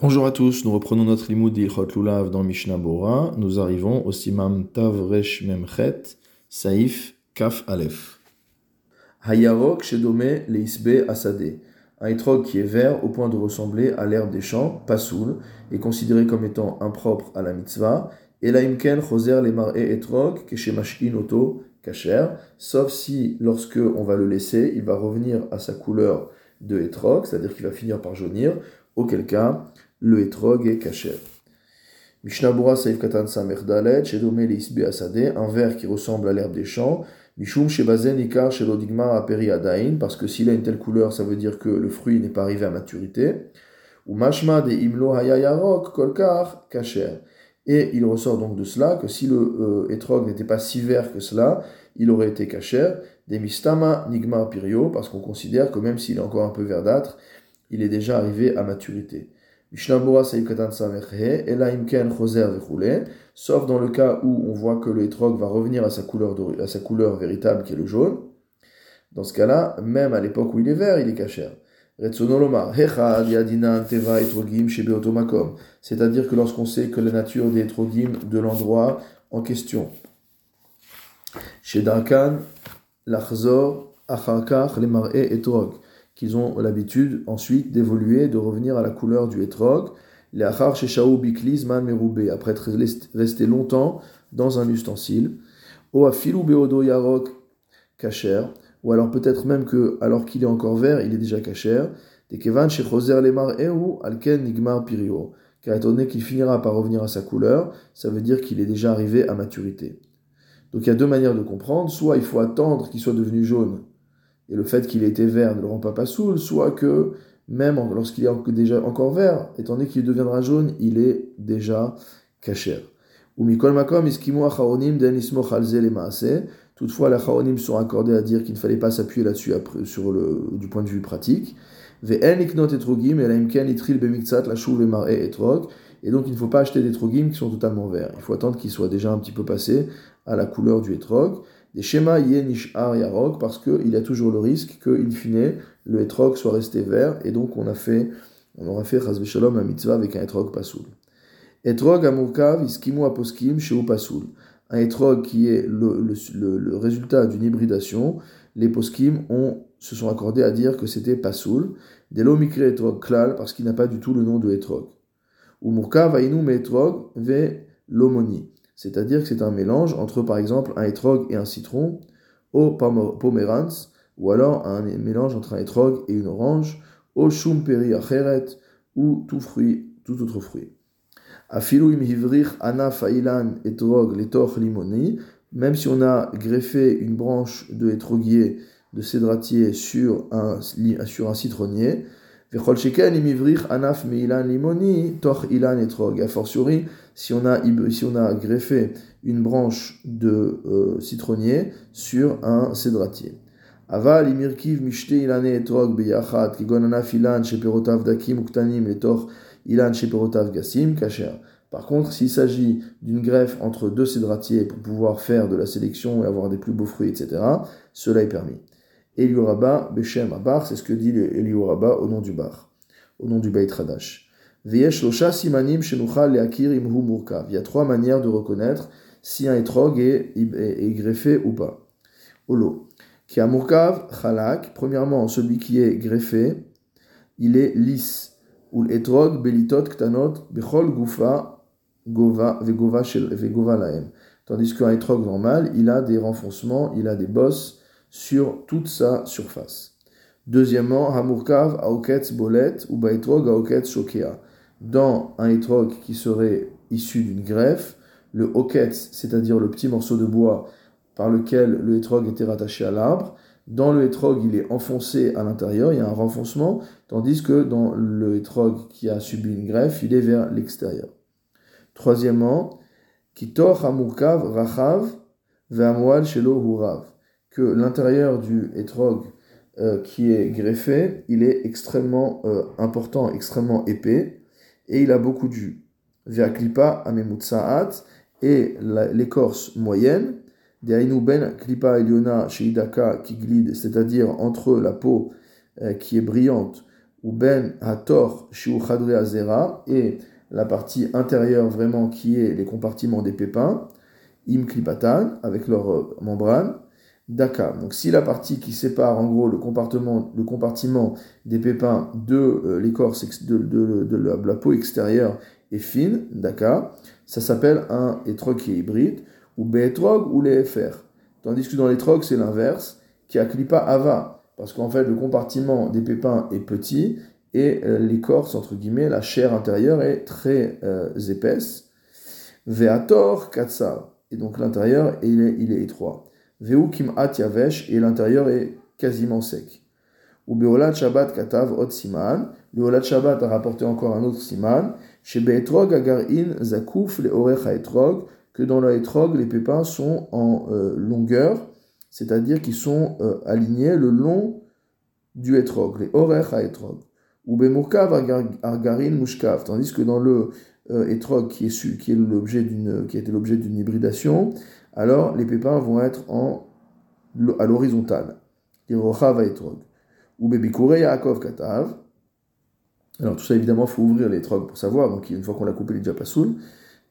Bonjour à tous, nous reprenons notre limoud d'Ilchot Lulav dans Mishnah Bora. Nous arrivons au Simam Tavresh Memchet, Saif Kaf Aleph. Hayarok Shedome Leisbe Asade. Un étrog qui est vert au point de ressembler à l'herbe des champs, pasoul, est considéré comme étant impropre à la mitzvah. Et la imken choser les mar'e etrog keshemashkin oto kacher, sauf si lorsque on va le laisser, il va revenir à sa couleur de etrog, c'est-à-dire qu'il va finir par jaunir, auquel cas le etrog est kacher. Mishnabura Saif Katan Samer Dalet, Shedome Leisbe Asade, un verre qui ressemble à l'herbe des champs, Mishum Shebazen Ikar Shelodigma Aperi Adain, parce que s'il a une telle couleur, ça veut dire que le fruit n'est pas arrivé à maturité. Ou Mashma de Imlo Hayayarok Kolkar Kacher. Et il ressort donc de cela que si le euh, etrog n'était pas si vert que cela, il aurait été kacher. Des Mistama Nigma Pirio, parce qu'on considère que même s'il est encore un peu verdâtre, il est déjà arrivé à maturité. Sauf dans le cas où on voit que le etrog va revenir à sa couleur, à sa couleur véritable qui est le jaune. Dans ce cas-là, même à l'époque où il est vert, il est kacher. C'est-à-dire que lorsqu'on sait que la nature des etrogim de l'endroit en question. Chez Darkan, l'achzor, acharkach, les mar'e etrog, qu'ils ont l'habitude ensuite d'évoluer, de revenir à la couleur du etrog, les achar sheshaou bikliz man meroubé, après être resté longtemps dans un ustensile, o yarok kacher, ou alors peut-être même que, alors qu'il est encore vert, il est déjà cachère, des kevan chez Choser Lemar ou Alken Nigmar Pirio, car étant donné qu'il finira par revenir à sa couleur, ça veut dire qu'il est déjà arrivé à maturité. Donc il y a deux manières de comprendre, soit il faut attendre qu'il soit devenu jaune, et le fait qu'il ait été vert ne le rend pas pas saoul, soit que même lorsqu'il est déjà encore vert, étant donné qu'il deviendra jaune, il est déjà maase, Toutefois, les Chaonim sont accordés à dire qu'il ne fallait pas s'appuyer là-dessus sur le, du point de vue pratique. Et donc il ne faut pas acheter des trogim qui sont totalement verts. Il faut attendre qu'ils soient déjà un petit peu passés à la couleur du etrog. Des schémas ar yarok parce qu'il y a toujours le risque que, in fine, le etrog soit resté vert et donc on a fait, on aura fait chas shalom la mitzvah avec un etrog pasoul. Etrog amurkav iskimu aposkim sheu pasoul un etrog qui est le, le, résultat d'une hybridation, les poskim ont, se sont accordés à dire que c'était pasoul, des mikre etrog klal, parce qu'il n'a pas du tout le nom de etrog. Ou murka vainu etrog ve lomoni, c'est-à-dire que c'est un mélange entre par exemple un etrog et un citron, au ou alors un mélange entre un etrog et une orange, au shumperi acheret, ou tout fruit, tout autre fruit. Afilouim hivrich anaf ailan etrog letoch limoni, même si on a greffé une branche de étroguier, de cédratier sur un, citronnier, anaf limoni toch ilan etrog. A fortiori, si on a, si on a greffé une branche de euh, citronnier sur un cédratier. Aval imirkiv mishte ilane etrog beyachat, kigon anaf ilan sheperotav dakim uktanim letoch Ilan Sheperotav Gassim, Kacher. Par contre, s'il s'agit d'une greffe entre deux cédratiers pour pouvoir faire de la sélection et avoir des plus beaux fruits, etc., cela est permis. Elioraba, Beshem Abar, c'est ce que dit Elioraba au nom du bar, au nom du Beit Radash. Veyesh Losha Simanim Shenuchal Leakir Imhu Murkav. Il y a trois manières de reconnaître si un étrog est, est, greffé ou pas. Olo. Qui a Murkav Chalak, premièrement, celui qui est greffé, il est lisse ou l'etrog belitot ktanot bechol gufa gova vegova laem. Tandis qu'un etrog normal, il a des renfoncements, il a des bosses sur toute sa surface. Deuxièmement, hamurkav aoketz bolet ou baetrog aoketz shokea. Dans un etrog qui serait issu d'une greffe, le oketz, c'est-à-dire le petit morceau de bois par lequel le etrog était rattaché à l'arbre, dans le hétrog, il est enfoncé à l'intérieur, il y a un renfoncement, tandis que dans le hétrog qui a subi une greffe, il est vers l'extérieur. Troisièmement, kitor hamurkav rachav ve'amwal shelo hurav, que l'intérieur du hétrog euh, qui est greffé, il est extrêmement euh, important, extrêmement épais, et il a beaucoup de jus. Ve'aklipa amemutsaat, et l'écorce moyenne, ben klipa eliona sheidaka qui glide, c'est-à-dire entre la peau euh, qui est brillante ou ben hator shiu chadre azera, et la partie intérieure vraiment qui est les compartiments des pépins, im klipatan, avec leur euh, membrane, daka. Donc si la partie qui sépare en gros le compartiment, le compartiment des pépins de euh, l'écorce de, la, peau extérieure est fine, daka, ça s'appelle un étrog qui est hybride, ou bétrog ou les FR. Tandis que dans l'étrog c'est l'inverse, qui a klipa ava, parce qu'en fait le compartiment des pépins est petit et euh, l'écorce, entre guillemets, la chair intérieure est très euh, épaisse. Veator katsar, et donc l'intérieur il est, il est étroit. Veu yavesh, et l'intérieur est quasiment sec. Ou beolat shabbat katav ot siman, le olat shabbat a rapporté encore un autre siman, chez beetrog agar in zakouf le orecha etrog, que dans le etrog les pépins sont en euh, longueur, c'est-à-dire qu'ils sont alignés le long du etrog, les orecha etrog ou bemurkav argarin mushkav, tandis que dans le euh, etrog qui est qui est l'objet d'une qui a été l'objet d'une hybridation, alors les pépins vont être en à l'horizontale. Ou katav. Alors tout ça évidemment faut ouvrir l'étrog pour savoir, donc une fois qu'on l'a coupé il est déjà pas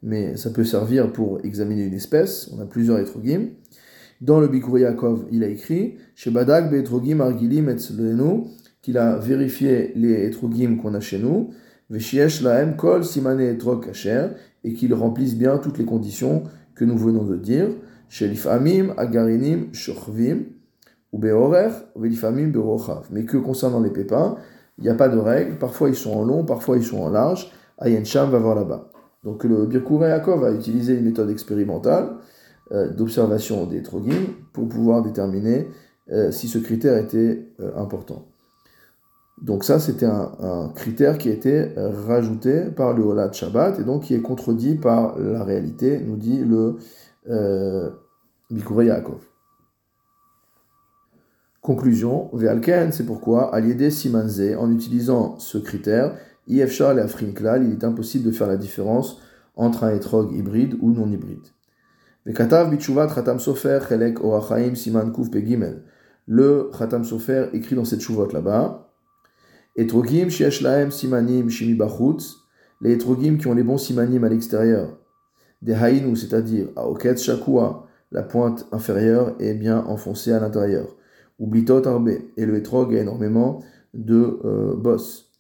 mais ça peut servir pour examiner une espèce, on a plusieurs etrogim. Dans le Bikur Yaakov, il a écrit Chez Badak Betrogim Argilim Etzlenu, qu'il a vérifié les etrogim qu'on a chez nous, Veshiesh laem kol simane etrog kasher, et qu'il remplisse bien toutes les conditions que nous venons de dire, Shelif amim agarinim shorvim, ou beorer, velifamim berochav. Mais que concernant les pépins, il n'y a pas de règle, parfois ils sont en long, parfois ils sont en large, Ayen Sham va voir là-bas. Donc le Birkour Yaakov a utilisé une méthode expérimentale euh, d'observation des trogim pour pouvoir déterminer euh, si ce critère était euh, important. Donc ça, c'était un, critère qui a été rajouté par le Holat Shabbat et donc qui est contredit par la réalité, nous dit le euh. Conclusion, Ve'alken, c'est pourquoi, Aliede Simanze, en utilisant ce critère, IFSHAL et Afrinklal, il est impossible de faire la différence entre un étrog hybride ou non hybride. Ve'katav Khatam Sofer Chelek Orachaim Siman Kuf Pegimel. Le Khatam Sofer écrit dans cette chouvot là-bas, Etrogim shesh laem simanim shimi bachutz, les etrogim qui ont les bons simanim à l'extérieur. Des haïnou, c'est-à-dire à oketz shakua, la pointe inférieure est bien enfoncée à l'intérieur. Ou blitot arbe, et le etrog a énormément de euh, bosses.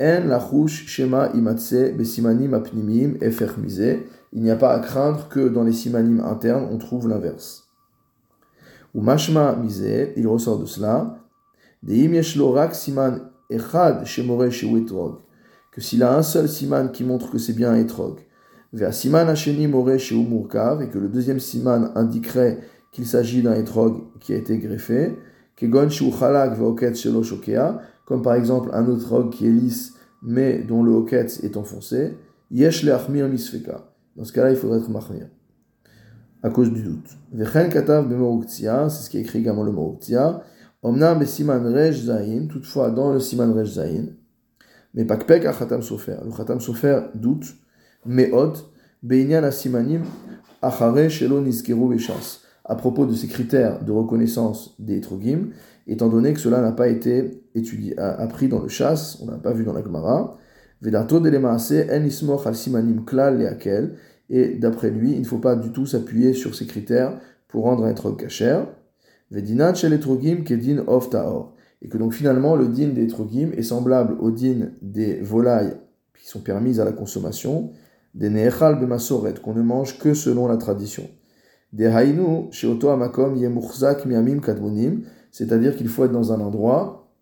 En lachouch shema imatse besimanim apnimim efermise, il n'y a pas à craindre que dans les simanim internes on trouve l'inverse. Ou mashma mise, il ressort de cela, de im siman Echad Shemore Etrog, que s'il a un seul siman qui montre que c'est bien un etrog, vers siman Hasheni More Murkav, et que le deuxième siman indiquerait qu'il s'agit d'un etrog qui a été greffé, Kegon Chalak Veoket Shelo Shokea, comme par exemple un etrog qui est lisse mais dont le hoket est enfoncé, Yesh Leachmir Misfeka. Dans ce cas-là, il faudrait être mahmir à cause du doute. Vechen Katav c'est ce qui est écrit également le Moruktia, Omnam siman rej zayin, toutefois dans le siman rej zayin, mais pakpek a khatam sofer. Le khatam sofer doute, meot, beinyan simanim achare shelo nizkeru beshas. À propos de ces critères de reconnaissance des trogim, étant donné que cela n'a pas été étudié, appris dans le chasse, on n'a pas vu dans la Gemara, Vedato delemaase en ismoch al simanim klal leakel, et d'après lui, il ne faut pas du tout s'appuyer sur ces critères pour rendre un trog shel etrogim kedin. Et que donc finalement le din des etrogim est semblable au din des volailles qui sont permises à la consommation, des neechal bemasoret, qu'on ne mange que selon la tradition. Des hainu sheoto amakom yemuchzak miamim kadmonim, c'est-à-dire qu'il faut être dans un endroit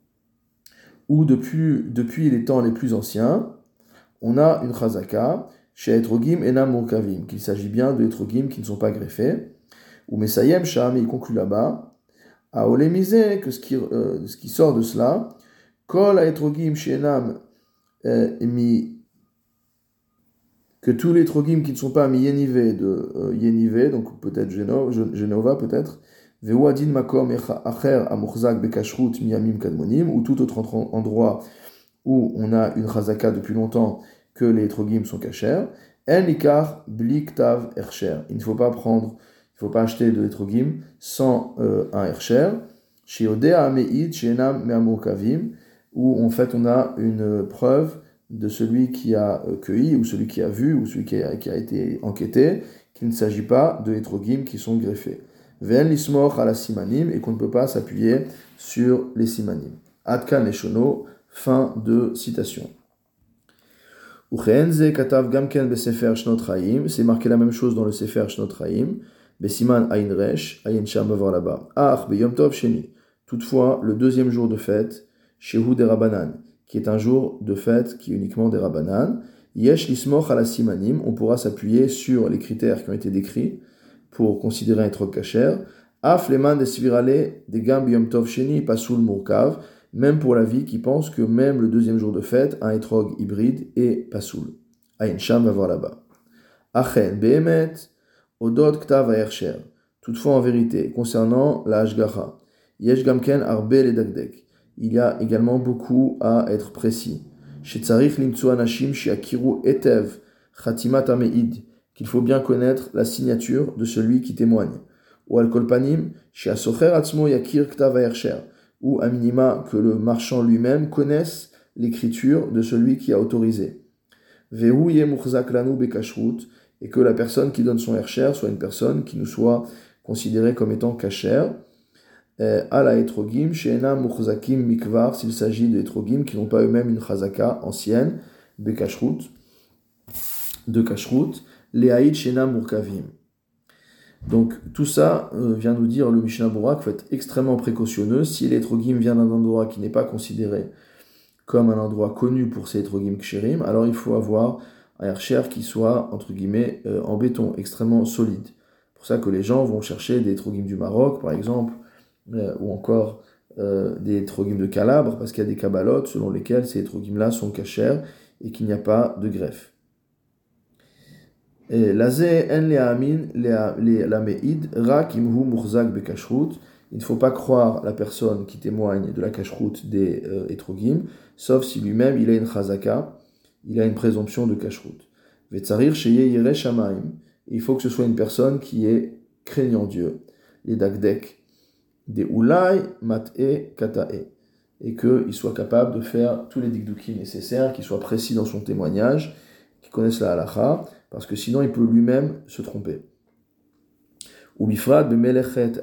où depuis, depuis les temps les plus anciens, on a une chazaka, chez etrogim enam murkavim, qu'il s'agit bien de etrogim qui ne sont pas greffés, ou mesayem sham, il conclut là-bas, à Olémisé, que ce qui, euh, ce qui sort de cela, Kol Aetrogim Shenam euh, mi que tous les trogim qui ne sont pas mi yenivé de euh, yenivé, donc peut-être Genova, peut-être, vewadin makom acher amurzak bekashrut miyamim kadmonim, ou tout autre endroit où on a une chazaka depuis longtemps que les trogim sont cachers, en ikar bliktav ercher. Il ne faut pas prendre il ne faut pas acheter de l'étrogim sans euh, un hercher. Shiodea ameid shenam me'amurkavim, où en fait on a une preuve de celui qui a euh, cueilli, ou celui qui a vu, ou celui qui a, été enquêté, qu'il ne s'agit pas de hétrogim qui sont greffés. Ven lismor à la simanim, et qu'on ne peut pas s'appuyer sur les simanim. Leshono, fin de citation. C'est marqué la même chose dans le sefer shnot raim, besiman ayin resh, ayin sham là-bas. Ach beyom tov. Toutefois, le deuxième jour de fête, shehu de rabanan, qui est un jour de fête qui est uniquement des Rabanan. Yesh lismoch ala simanim, on pourra s'appuyer sur les critères qui ont été décrits pour considérer un trop kacher. Af leman des svirale des gam yom tov sheni pasul murkav, même pour la vie qui pense que même le deuxième jour de fête, un etrog hybride est pasoul. Ayin Sham va voir là-bas. Achen behemet, odot ktav aersher. Toutefois, en vérité, concernant la hashgacha, yesh gamken arbe le dagdek il y a également beaucoup à être précis. etev qu'il faut bien connaître la signature de celui qui témoigne. Ou al kolpanim yakir ou à minima que le marchand lui-même connaisse l'écriture de celui qui a autorisé. Et que la personne qui donne son hercher soit une personne qui nous soit considérée comme étant cachère à la etrogim, sheena muchzakim mikvar, s'il s'agit de etrogim qui n'ont pas eux-mêmes une chazaka ancienne, de kashrut, de kashrut, leaïd sheena murkavim. Donc tout ça euh, vient nous dire le Mishnah Bora qu'il faut être extrêmement précautionneux. Si l'etrogim vient d'un endroit qui n'est pas considéré comme un endroit connu pour ces etrogim ksherim, alors il faut avoir un hercher qui soit, entre guillemets, euh, en béton, extrêmement solide. Pour ça que les gens vont chercher des etrogim du Maroc, par exemple, euh, ou encore euh, des trogim de Calabre, parce qu'il y a des kabbalot selon lesquels ces trogim-là sont cachers et qu'il n'y a pas de greffe. Il ne faut pas croire la personne qui témoigne de la kashrut des etrogim, sauf si lui-même il a une chazaka, il a une présomption de shamaim. Il faut que ce soit une personne qui est craignant Dieu. Les dakdek, des ulai mat'e katae, et qu'il soit capable de faire tous les dikduki nécessaires, qu'il soit précis dans son témoignage, qu'il connaisse la halacha, parce que sinon il peut lui-même se tromper. Ou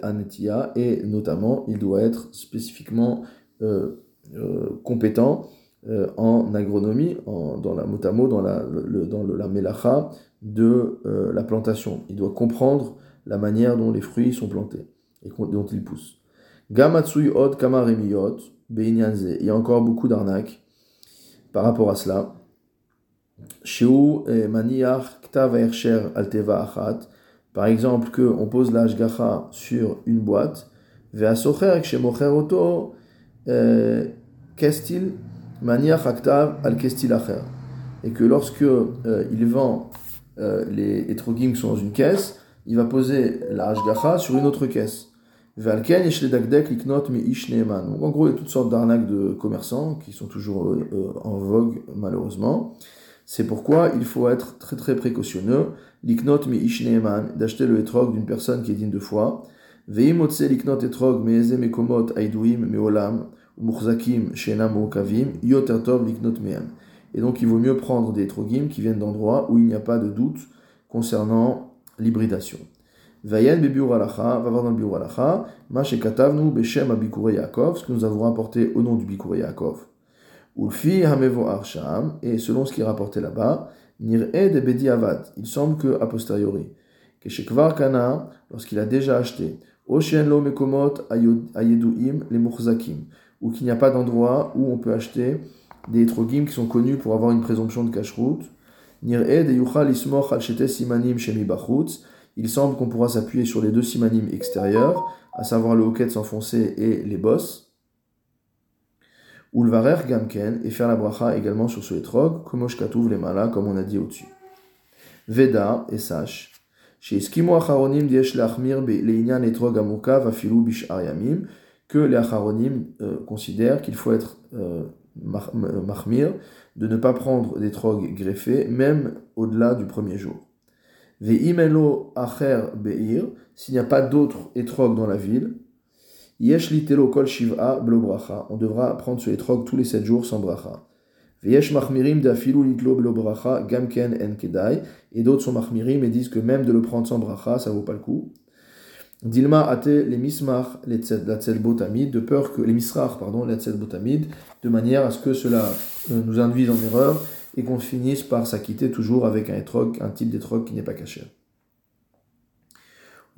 anetia, et notamment il doit être spécifiquement euh, euh, compétent euh, en agronomie, dans la motamo, dans la, dans la melacha de la plantation. Il doit comprendre la manière dont les fruits sont plantés et dont il pousse. Gamatsui od kamaremiyot, beinyanze. Il y a encore beaucoup d'arnaques par rapport à cela. Eh, maniach ktav alteva achat. Par exemple, que on pose la hashgacha sur une boîte. Ve'asocher oto eh, kestil maniach aktav al kestil acher. Et que lorsque euh, il vend euh, les etrogim qui sont dans une caisse, il va poser la hashgacha sur une autre caisse. Donc en gros, il y a toutes sortes d'arnaques de commerçants qui sont toujours euh, en vogue malheureusement. C'est pourquoi il faut être très très précautionneux. Liknot mi ishneeman, d'acheter le etrog d'une personne qui est digne de foi. Veimotse liknot etrog meeze mekomot aiduim meolam Et donc il vaut mieux prendre des etrogim qui viennent d'endroits où il n'y a pas de doute concernant l'hybridation. Vayen va voir dans le biur alacha, ma shekatavnu beshem abikure Yaakov, ce que nous avons rapporté au nom du bikure Yaakov. Ulfi hamevo arsham, et selon ce qui est rapporté là-bas, nir'e de bedi avad, il semble que a posteriori, que shekvar kana, lorsqu'il a déjà acheté, oshen lo mekomot ayeduim les murzakim, ou qu'il n'y a pas d'endroit où on peut acheter des trogim qui sont connus pour avoir une présomption de kashrut, il semble qu'on pourra s'appuyer sur les deux simanim extérieurs, à savoir le hoquet s'enfoncer et les bosses. Ou le gamken, et faire la bracha également sur ce etrog, comme les malas, comme on a dit au-dessus. Veda, et sache, chez Eskimo Acharonim diesh lachmir leinyan etrog vafilu bish ariamim, que les Acharonim euh, considèrent qu'il faut être euh, mahmir, de ne pas prendre des trogs greffés, même au-delà du premier jour. Ve'imelo acher be'ir, s'il n'y a pas d'autres étrogues dans la ville, Yesh litelo kol shiv'a blo bracha. On devra prendre ce etrog tous les sept jours sans bracha. Veyesh machmirim dafilu litlo blo bracha gamken en kedai. Et d'autres sont machmirim et disent que même de le prendre sans bracha, ça vaut pas le coup. Dilma ate les mismar la botamid, de peur que les misrach, pardon, la botamid, de manière à ce que cela euh, nous induise en erreur et qu'on finisse par s'acquitter toujours avec un etrog, un type d'étrog qui n'est pas caché.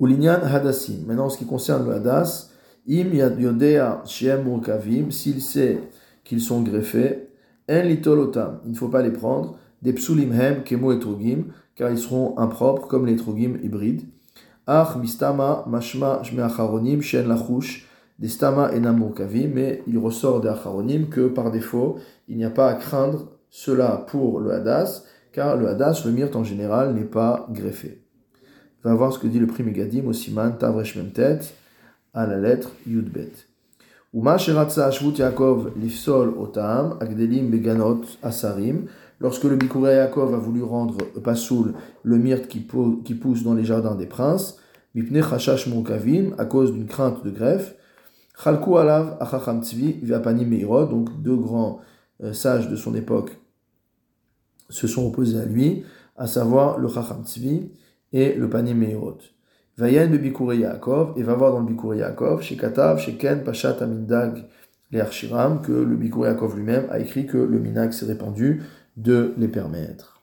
Ulinyan hadassim. Maintenant, en ce qui concerne le hadas, im yodea shem kavim, s'il sait qu'ils sont greffés, en litolotam, il ne faut pas les prendre, des psulim hem kemo etrogim, car ils seront impropres comme les etrogim hybrides. Ach mistama mashma shme acharonim shen lachush des stama enam kavim, mais il ressort des acharonim que par défaut, il n'y a pas à craindre cela pour le hadas, car le hadas, le myrte en général, n'est pas greffé. Va voir ce que dit le prix Megadim au Siman Tavresh Memtet à la lettre Yudbet. Uma sheratza ashvut Yaakov lifsol otam agdelim beganot asarim. Lorsque le Bikuria Yaakov a voulu rendre pasoul le myrte qui, pousse dans les jardins des princes, à cause d'une crainte de greffe, chalku alav achacham tzvi viapanim meirod, donc deux grands euh, sages de son époque se sont opposés à lui, à savoir le chacham tzvi et le panier Meirot. Vayen be Bikuri Yaakov, et va voir dans le Bikuri Yaakov, chez Katav, chez Ken, Pachat Amindag, les Archiram, que le Bikuri Yaakov lui-même a écrit que le Minag s'est répandu de les permettre.